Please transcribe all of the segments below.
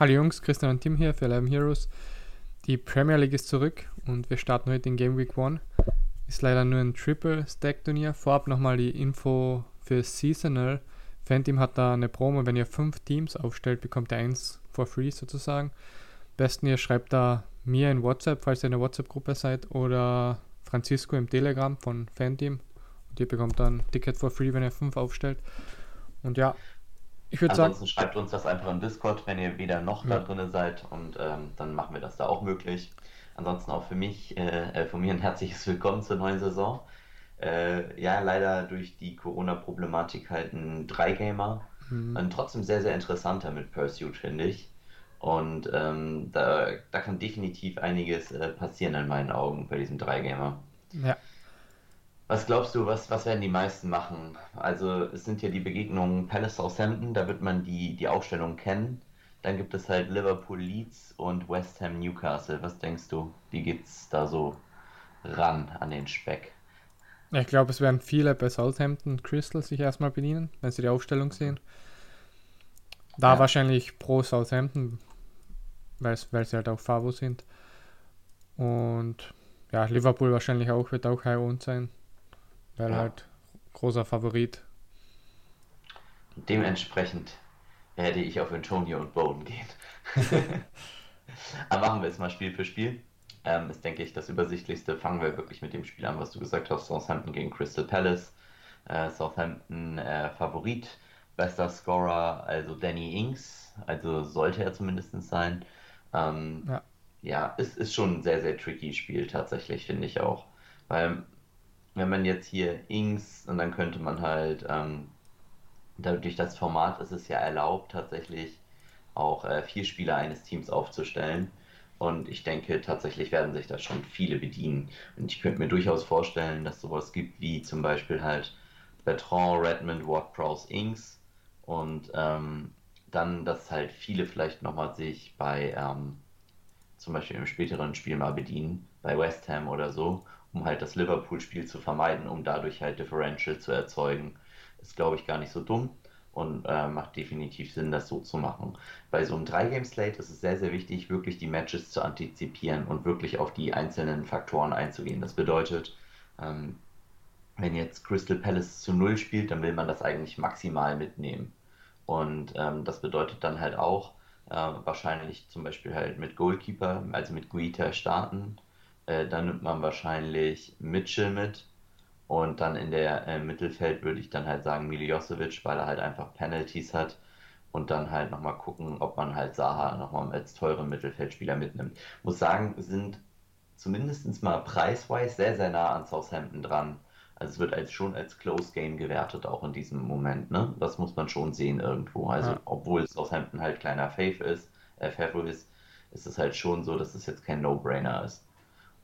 Hallo Jungs, Christian und Tim hier für Eleven Heroes. Die Premier League ist zurück und wir starten heute in Game Week 1. Ist leider nur ein Triple Stack Turnier. Vorab nochmal die Info für Seasonal. Fanteam hat da eine Promo, wenn ihr fünf Teams aufstellt, bekommt ihr eins for free sozusagen. Besten ihr schreibt da mir in WhatsApp, falls ihr in der WhatsApp-Gruppe seid, oder Francisco im Telegram von Fanteam. Und ihr bekommt dann Ticket for free, wenn ihr fünf aufstellt. Und ja, ich würde sagen. Ansonsten schreibt uns das einfach im Discord, wenn ihr weder noch ja. da drin seid und ähm, dann machen wir das da auch möglich. Ansonsten auch für mich, äh, äh von mir ein herzliches Willkommen zur neuen Saison. Äh, ja, leider durch die Corona-Problematik halt ein Dreigamer. Mhm. Ein trotzdem sehr, sehr interessanter mit Pursuit, finde ich. Und ähm, da, da kann definitiv einiges äh, passieren in meinen Augen bei diesem Dreigamer. Ja. Was glaubst du, was, was werden die meisten machen? Also es sind ja die Begegnungen Palace Southampton, da wird man die, die Aufstellung kennen. Dann gibt es halt Liverpool Leeds und West Ham Newcastle. Was denkst du? Wie geht's da so ran an den Speck? Ich glaube, es werden viele bei Southampton Crystal sich erstmal bedienen, wenn sie die Aufstellung sehen. Da ja. wahrscheinlich pro Southampton, weil sie halt auch Favo sind. Und ja, Liverpool wahrscheinlich auch, wird auch high owned sein weil ja. halt großer Favorit. Dementsprechend werde ich auf Antonio und Bowden gehen. Aber machen wir jetzt mal Spiel für Spiel. Ähm, ist, denke ich, das Übersichtlichste. Fangen wir wirklich mit dem Spiel an, was du gesagt hast. Southampton gegen Crystal Palace. Äh, Southampton äh, Favorit. Bester Scorer, also Danny Ings. Also sollte er zumindest sein. Ähm, ja, ja es ist schon ein sehr, sehr tricky Spiel tatsächlich, finde ich auch. Weil wenn man jetzt hier Ings und dann könnte man halt, ähm, durch das Format ist es ja erlaubt, tatsächlich auch äh, vier Spieler eines Teams aufzustellen. Und ich denke, tatsächlich werden sich da schon viele bedienen. Und ich könnte mir durchaus vorstellen, dass sowas gibt wie zum Beispiel halt Bertrand, Redmond, Ward, Prowse, Ings. Und ähm, dann, dass halt viele vielleicht nochmal sich bei ähm, zum Beispiel im späteren Spiel mal bedienen, bei West Ham oder so, um halt das Liverpool-Spiel zu vermeiden, um dadurch halt Differential zu erzeugen. Ist, glaube ich, gar nicht so dumm und äh, macht definitiv Sinn, das so zu machen. Bei so einem 3-Game-Slate ist es sehr, sehr wichtig, wirklich die Matches zu antizipieren und wirklich auf die einzelnen Faktoren einzugehen. Das bedeutet, ähm, wenn jetzt Crystal Palace zu Null spielt, dann will man das eigentlich maximal mitnehmen. Und ähm, das bedeutet dann halt auch, äh, wahrscheinlich zum Beispiel halt mit Goalkeeper, also mit Guita starten, äh, dann nimmt man wahrscheinlich Mitchell mit. Und dann in der äh, Mittelfeld würde ich dann halt sagen Miljosevic, weil er halt einfach Penalties hat. Und dann halt nochmal gucken, ob man halt Saha nochmal als teuren Mittelfeldspieler mitnimmt. Muss sagen, sind zumindest mal preiswise sehr, sehr nah an Southampton dran. Also es wird als, schon als Close Game gewertet, auch in diesem Moment. Ne? Das muss man schon sehen irgendwo. Also ja. obwohl Southampton halt kleiner Faith ist, äh, Favre ist, ist es halt schon so, dass es jetzt kein No-Brainer ist.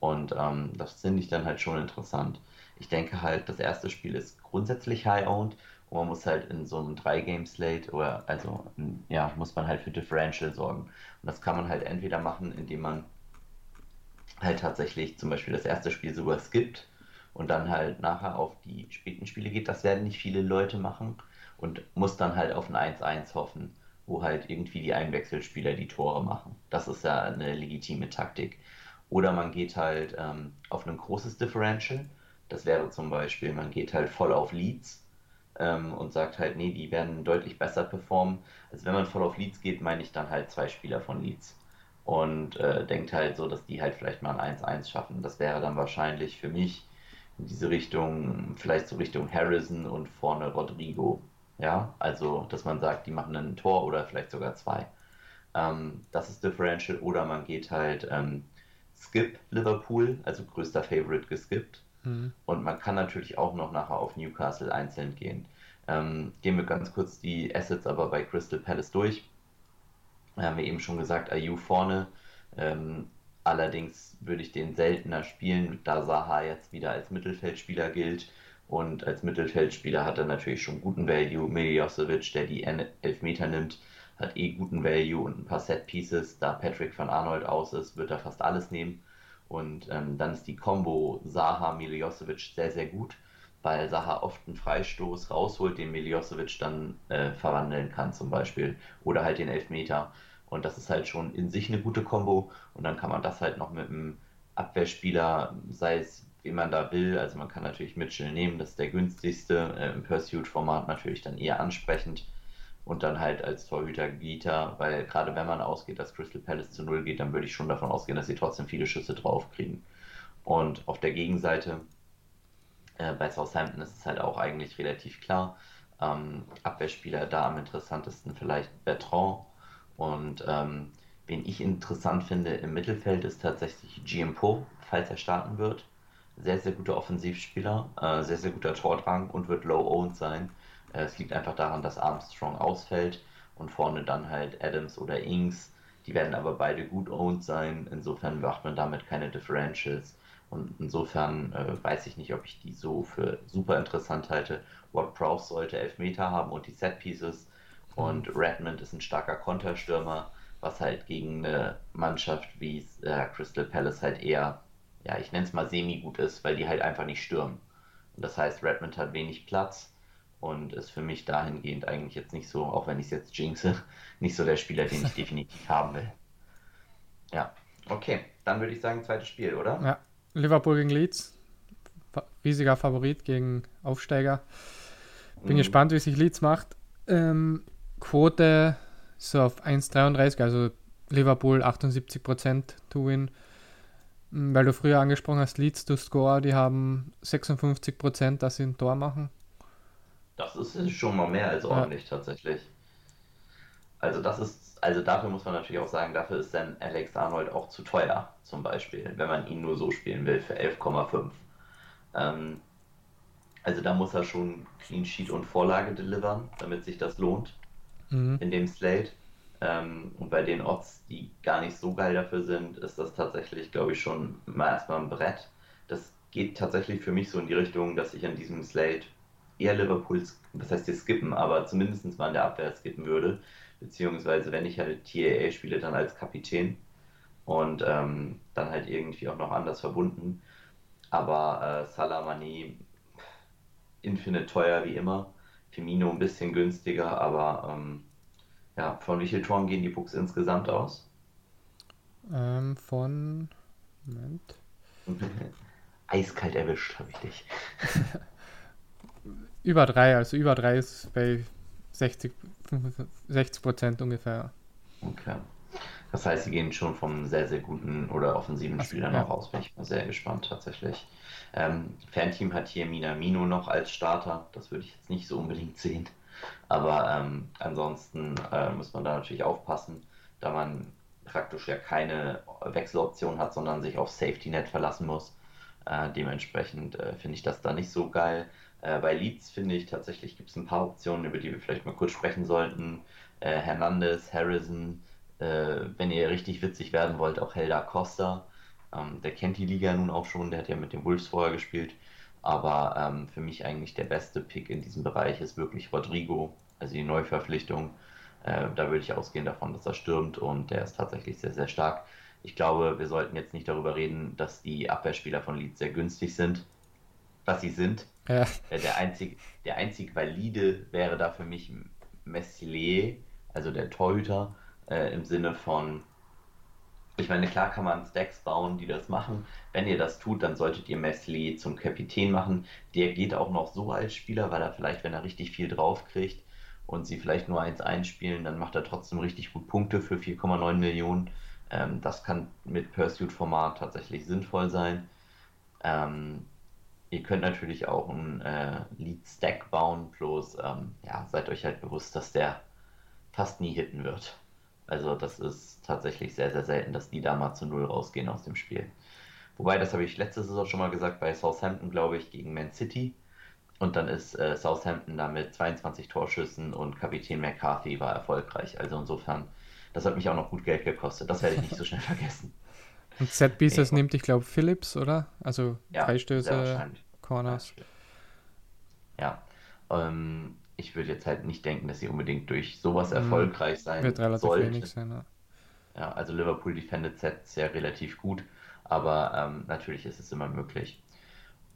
Und ähm, das finde ich dann halt schon interessant. Ich denke halt, das erste Spiel ist grundsätzlich high-owned und man muss halt in so einem 3-Game-Slate oder also ja, muss man halt für Differential sorgen. Und das kann man halt entweder machen, indem man halt tatsächlich zum Beispiel das erste Spiel sogar skippt und dann halt nachher auf die späten Spiele geht. Das werden nicht viele Leute machen und muss dann halt auf ein 1-1 hoffen, wo halt irgendwie die Einwechselspieler die Tore machen. Das ist ja eine legitime Taktik. Oder man geht halt ähm, auf ein großes Differential. Das wäre zum Beispiel, man geht halt voll auf Leads ähm, und sagt halt, nee, die werden deutlich besser performen. Also wenn man voll auf Leads geht, meine ich dann halt zwei Spieler von Leads. Und äh, denkt halt so, dass die halt vielleicht mal ein 1-1 schaffen. Das wäre dann wahrscheinlich für mich in diese Richtung, vielleicht so Richtung Harrison und vorne Rodrigo. Ja, also dass man sagt, die machen ein Tor oder vielleicht sogar zwei. Ähm, das ist Differential. Oder man geht halt ähm, Skip Liverpool, also größter Favorite geskippt. Mhm. Und man kann natürlich auch noch nachher auf Newcastle einzeln gehen. Ähm, gehen wir ganz kurz die Assets aber bei Crystal Palace durch. Wir haben ja eben schon gesagt, Ayu vorne. Ähm, allerdings würde ich den seltener spielen, da Saha jetzt wieder als Mittelfeldspieler gilt. Und als Mittelfeldspieler hat er natürlich schon guten Value. Miljosevic, der die Elfmeter nimmt, hat eh guten Value und ein paar Set Pieces. Da Patrick van Arnold aus ist, wird er fast alles nehmen. Und ähm, dann ist die Combo Saha Miljosevic sehr, sehr gut, weil Saha oft einen Freistoß rausholt, den Miljosevic dann äh, verwandeln kann, zum Beispiel. Oder halt den Elfmeter. Und das ist halt schon in sich eine gute Kombo. Und dann kann man das halt noch mit einem Abwehrspieler, sei es wie man da will. Also man kann natürlich Mitchell nehmen, das ist der günstigste. Äh, Im Pursuit-Format natürlich dann eher ansprechend. Und dann halt als Torhüter Gita, weil gerade wenn man ausgeht, dass Crystal Palace zu Null geht, dann würde ich schon davon ausgehen, dass sie trotzdem viele Schüsse drauf kriegen. Und auf der Gegenseite äh, bei Southampton ist es halt auch eigentlich relativ klar. Ähm, Abwehrspieler da am interessantesten vielleicht Bertrand. Und ähm, wen ich interessant finde im Mittelfeld ist tatsächlich GMPO, falls er starten wird sehr, sehr guter Offensivspieler, äh, sehr, sehr guter Tordrang und wird low-owned sein. Äh, es liegt einfach daran, dass Armstrong ausfällt und vorne dann halt Adams oder Ings. Die werden aber beide gut owned sein. Insofern macht man damit keine Differentials. Und insofern äh, weiß ich nicht, ob ich die so für super interessant halte. Ward Prowse sollte Elfmeter haben und die Set Pieces. Und Redmond ist ein starker Konterstürmer, was halt gegen eine Mannschaft wie äh, Crystal Palace halt eher ja, ich nenne es mal semi-gut ist, weil die halt einfach nicht stürmen. Und das heißt, Redmond hat wenig Platz und ist für mich dahingehend eigentlich jetzt nicht so, auch wenn ich es jetzt jinxe, nicht so der Spieler, den ich definitiv haben will. Ja, okay, dann würde ich sagen, zweites Spiel, oder? Ja, Liverpool gegen Leeds. Riesiger Favorit gegen Aufsteiger. Bin mhm. gespannt, wie sich Leeds macht. Ähm, Quote so auf 1,33, also Liverpool 78% to win. Hm, weil du früher angesprochen hast, Leads to Score, die haben 56 Prozent, dass sie ein Tor machen. Das ist schon mal mehr als ordentlich ja. tatsächlich. Also das ist, also dafür muss man natürlich auch sagen, dafür ist dann Alex Arnold auch zu teuer, zum Beispiel, wenn man ihn nur so spielen will, für 11,5. Ähm, also da muss er schon Clean Sheet und Vorlage delivern, damit sich das lohnt mhm. in dem Slate. Ähm, und bei den Odds, die gar nicht so geil dafür sind, ist das tatsächlich, glaube ich, schon mal erstmal ein Brett. Das geht tatsächlich für mich so in die Richtung, dass ich an diesem Slate eher Liverpools, das heißt, die skippen, aber zumindest mal in der Abwehr skippen würde. Beziehungsweise, wenn ich halt TAA spiele, dann als Kapitän und ähm, dann halt irgendwie auch noch anders verbunden. Aber äh, Salamani, infinite teuer wie immer. Firmino ein bisschen günstiger, aber ähm, ja, von wie vielen Toren gehen die Bucks insgesamt aus? Ähm, von. Moment. Eiskalt erwischt, habe ich dich. über drei, also über drei ist bei 60, 60 Prozent ungefähr. Okay. Das heißt, sie gehen schon vom sehr, sehr guten oder offensiven Spieler ja. noch aus. Bin ich mal sehr gespannt tatsächlich. Ähm, Fernteam hat hier Minamino noch als Starter. Das würde ich jetzt nicht so unbedingt sehen. Aber ähm, ansonsten äh, muss man da natürlich aufpassen, da man praktisch ja keine Wechseloption hat, sondern sich auf Safety Net verlassen muss. Äh, dementsprechend äh, finde ich das da nicht so geil. Äh, bei Leeds finde ich tatsächlich gibt es ein paar Optionen, über die wir vielleicht mal kurz sprechen sollten. Äh, Hernandez, Harrison, äh, wenn ihr richtig witzig werden wollt, auch Helda Costa. Ähm, der kennt die Liga nun auch schon, der hat ja mit den Wolves vorher gespielt. Aber ähm, für mich eigentlich der beste Pick in diesem Bereich ist wirklich Rodrigo, also die Neuverpflichtung. Äh, da würde ich ausgehen davon, dass er stürmt und der ist tatsächlich sehr, sehr stark. Ich glaube, wir sollten jetzt nicht darüber reden, dass die Abwehrspieler von Leeds sehr günstig sind. Was sie sind. Ja. Der, einzig, der einzig valide wäre da für mich Messier, also der Torhüter, äh, im Sinne von ich meine, klar kann man Stacks bauen, die das machen. Wenn ihr das tut, dann solltet ihr Mesli zum Kapitän machen. Der geht auch noch so als Spieler, weil er vielleicht, wenn er richtig viel drauf kriegt und sie vielleicht nur eins einspielen, dann macht er trotzdem richtig gut Punkte für 4,9 Millionen. Ähm, das kann mit Pursuit-Format tatsächlich sinnvoll sein. Ähm, ihr könnt natürlich auch einen äh, Lead-Stack bauen, bloß ähm, ja, seid euch halt bewusst, dass der fast nie hitten wird. Also das ist tatsächlich sehr, sehr selten, dass die da mal zu Null rausgehen aus dem Spiel. Wobei, das habe ich letzte Saison schon mal gesagt, bei Southampton, glaube ich, gegen Man City. Und dann ist äh, Southampton da mit 22 Torschüssen und Kapitän McCarthy war erfolgreich. Also insofern, das hat mich auch noch gut Geld gekostet. Das werde ich nicht so schnell vergessen. Und Set Pieces nee. nimmt, ich glaube, Phillips, oder? Also ja, Freistöße, Corners. Ja. Ähm, ich würde jetzt halt nicht denken, dass sie unbedingt durch sowas mhm. erfolgreich sein Wird relativ sollte. wenig sein, ja. ja. also Liverpool defendet Sets ja relativ gut, aber ähm, natürlich ist es immer möglich.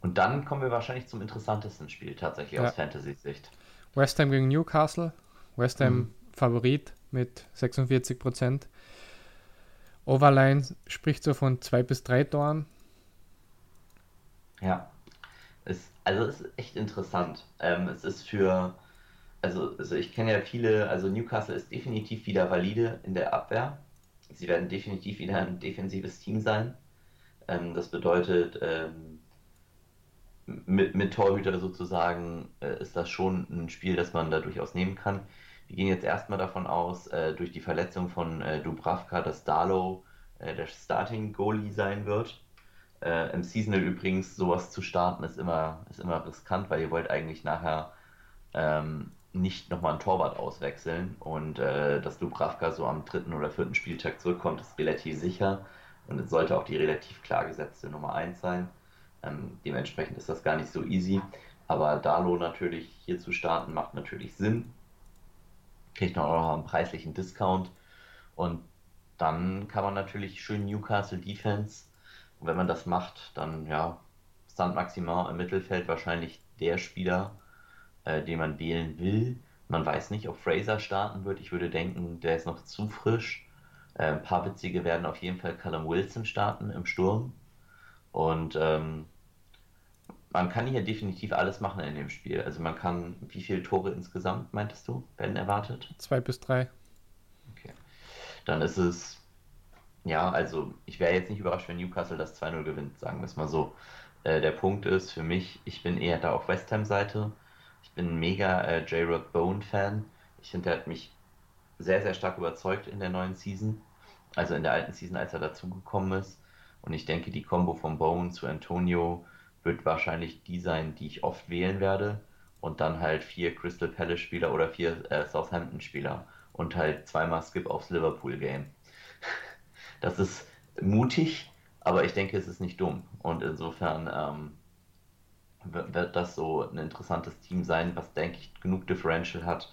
Und dann kommen wir wahrscheinlich zum interessantesten Spiel tatsächlich ja. aus Fantasy-Sicht. West Ham gegen Newcastle. West Ham mhm. Favorit mit 46 Prozent. Overline spricht so von zwei bis drei Toren. Ja, es, also es ist echt interessant. Ähm, es ist für, also, also ich kenne ja viele, also Newcastle ist definitiv wieder valide in der Abwehr. Sie werden definitiv wieder ein defensives Team sein. Ähm, das bedeutet, ähm, mit, mit Torhüter sozusagen äh, ist das schon ein Spiel, das man da durchaus nehmen kann. Wir gehen jetzt erstmal davon aus, äh, durch die Verletzung von äh, Dubravka, dass Darlow äh, der Starting-Goalie sein wird. Äh, Im Seasonal übrigens sowas zu starten ist immer, ist immer riskant, weil ihr wollt eigentlich nachher ähm, nicht nochmal einen Torwart auswechseln und äh, dass Dubravka so am dritten oder vierten Spieltag zurückkommt, ist relativ sicher und es sollte auch die relativ klar gesetzte Nummer 1 sein. Ähm, dementsprechend ist das gar nicht so easy, aber Dalo natürlich hier zu starten macht natürlich Sinn. Kriegt man auch noch einen preislichen Discount und dann kann man natürlich schön Newcastle Defense und wenn man das macht, dann ja, Stand Maximal im Mittelfeld wahrscheinlich der Spieler, äh, den man wählen will. Man weiß nicht, ob Fraser starten wird. Ich würde denken, der ist noch zu frisch. Äh, ein paar witzige werden auf jeden Fall Callum Wilson starten im Sturm. Und ähm, man kann hier definitiv alles machen in dem Spiel. Also man kann, wie viele Tore insgesamt, meintest du, werden erwartet? Zwei bis drei. Okay. Dann ist es ja, also ich wäre jetzt nicht überrascht, wenn Newcastle das 2-0 gewinnt, sagen wir es mal so. Äh, der Punkt ist für mich, ich bin eher da auf West Ham-Seite. Ich bin ein mega äh, J-Rock Bone-Fan. Ich finde, er hat mich sehr, sehr stark überzeugt in der neuen Season. Also in der alten Season, als er dazugekommen ist. Und ich denke, die Combo von Bone zu Antonio wird wahrscheinlich die sein, die ich oft wählen werde. Und dann halt vier Crystal Palace-Spieler oder vier äh, Southampton-Spieler. Und halt zweimal Skip aufs Liverpool-Game. Das ist mutig, aber ich denke, es ist nicht dumm. Und insofern ähm, wird das so ein interessantes Team sein, was, denke ich, genug Differential hat.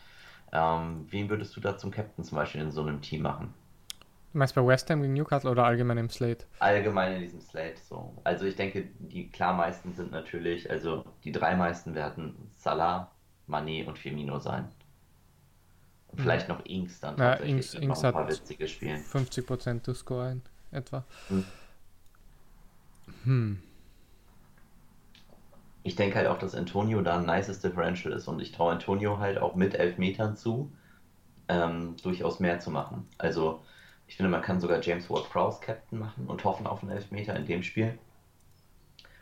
Ähm, wen würdest du da zum Captain zum Beispiel in so einem Team machen? Du meinst bei West Ham gegen Newcastle oder allgemein im Slate? Allgemein in diesem Slate, so. Also ich denke, die klar meisten sind natürlich, also die drei meisten werden Salah, Mané und Firmino sein. Und vielleicht noch Inks dann ja, Inks, Inks ein paar witzige Spielen. 50% to score in etwa. Hm. hm. Ich denke halt auch, dass Antonio da ein nices Differential ist und ich traue Antonio halt auch mit Elfmetern zu, ähm, durchaus mehr zu machen. Also ich finde, man kann sogar James Ward-Prowse Captain machen und hoffen auf einen Elfmeter in dem Spiel.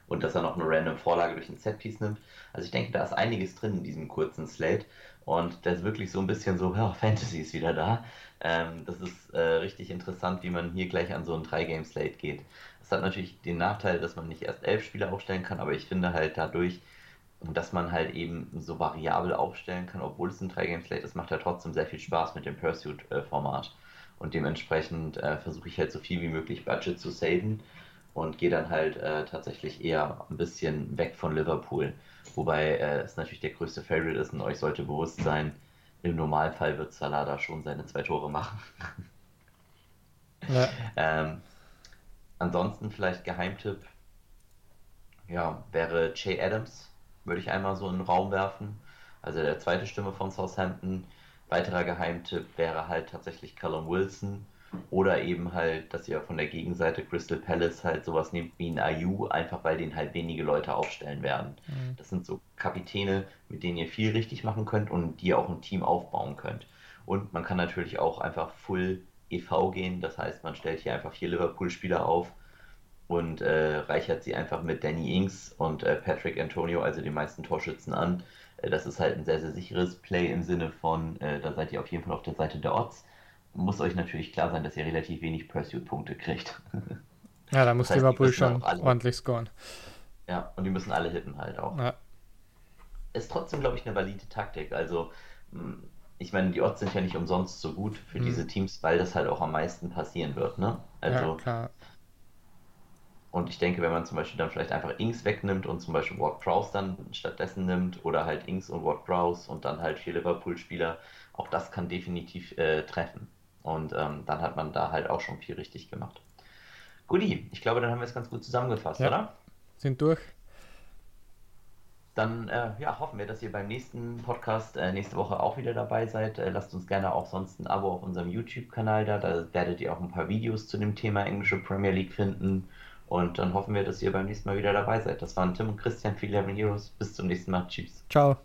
Und dass er noch eine random Vorlage durch ein Setpiece nimmt. Also ich denke, da ist einiges drin in diesem kurzen Slate. Und das ist wirklich so ein bisschen so, ja, Fantasy ist wieder da. Ähm, das ist äh, richtig interessant, wie man hier gleich an so ein 3-Game-Slate geht. Das hat natürlich den Nachteil, dass man nicht erst elf Spieler aufstellen kann, aber ich finde halt dadurch, dass man halt eben so variabel aufstellen kann, obwohl es ein 3-Game-Slate ist, macht ja trotzdem sehr viel Spaß mit dem Pursuit-Format. Und dementsprechend äh, versuche ich halt so viel wie möglich Budget zu saven und gehe dann halt äh, tatsächlich eher ein bisschen weg von Liverpool. Wobei äh, es natürlich der größte Favorite ist und euch sollte bewusst sein, im Normalfall wird Salah da schon seine zwei Tore machen. ja. ähm, ansonsten vielleicht Geheimtipp, ja, wäre Jay Adams, würde ich einmal so in den Raum werfen. Also der zweite Stimme von Southampton. Weiterer Geheimtipp wäre halt tatsächlich Callum Wilson oder eben halt, dass ihr von der Gegenseite Crystal Palace halt sowas nehmt wie ein Ayu, einfach weil den halt wenige Leute aufstellen werden. Mhm. Das sind so Kapitäne, mit denen ihr viel richtig machen könnt und die ihr auch ein Team aufbauen könnt. Und man kann natürlich auch einfach Full EV gehen, das heißt, man stellt hier einfach vier Liverpool-Spieler auf und äh, reichert sie einfach mit Danny Ings und äh, Patrick Antonio, also den meisten Torschützen an. Äh, das ist halt ein sehr, sehr sicheres Play im Sinne von, äh, da seid ihr auf jeden Fall auf der Seite der Odds muss euch natürlich klar sein, dass ihr relativ wenig Pursuit-Punkte kriegt. Ja, da muss das heißt, Liverpool schon ordentlich scoren. Ja, und die müssen alle hitten halt auch. Ja. Ist trotzdem, glaube ich, eine valide Taktik. Also, hm, ich meine, die Odds sind ja nicht umsonst so gut für hm. diese Teams, weil das halt auch am meisten passieren wird, ne? Also, ja, klar. Und ich denke, wenn man zum Beispiel dann vielleicht einfach Inks wegnimmt und zum Beispiel Ward Prowse dann stattdessen nimmt oder halt Inks und Ward Prowse und dann halt vier Liverpool-Spieler, auch das kann definitiv äh, treffen. Und ähm, dann hat man da halt auch schon viel richtig gemacht. Guti, ich glaube, dann haben wir es ganz gut zusammengefasst, ja. oder? Sind durch. dann äh, ja, hoffen wir, dass ihr beim nächsten Podcast äh, nächste Woche auch wieder dabei seid. Äh, lasst uns gerne auch sonst ein Abo auf unserem YouTube-Kanal da. Da werdet ihr auch ein paar Videos zu dem Thema englische Premier League finden. Und dann hoffen wir, dass ihr beim nächsten Mal wieder dabei seid. Das waren Tim und Christian Eleven Heroes. Bis zum nächsten Mal. Tschüss. Ciao.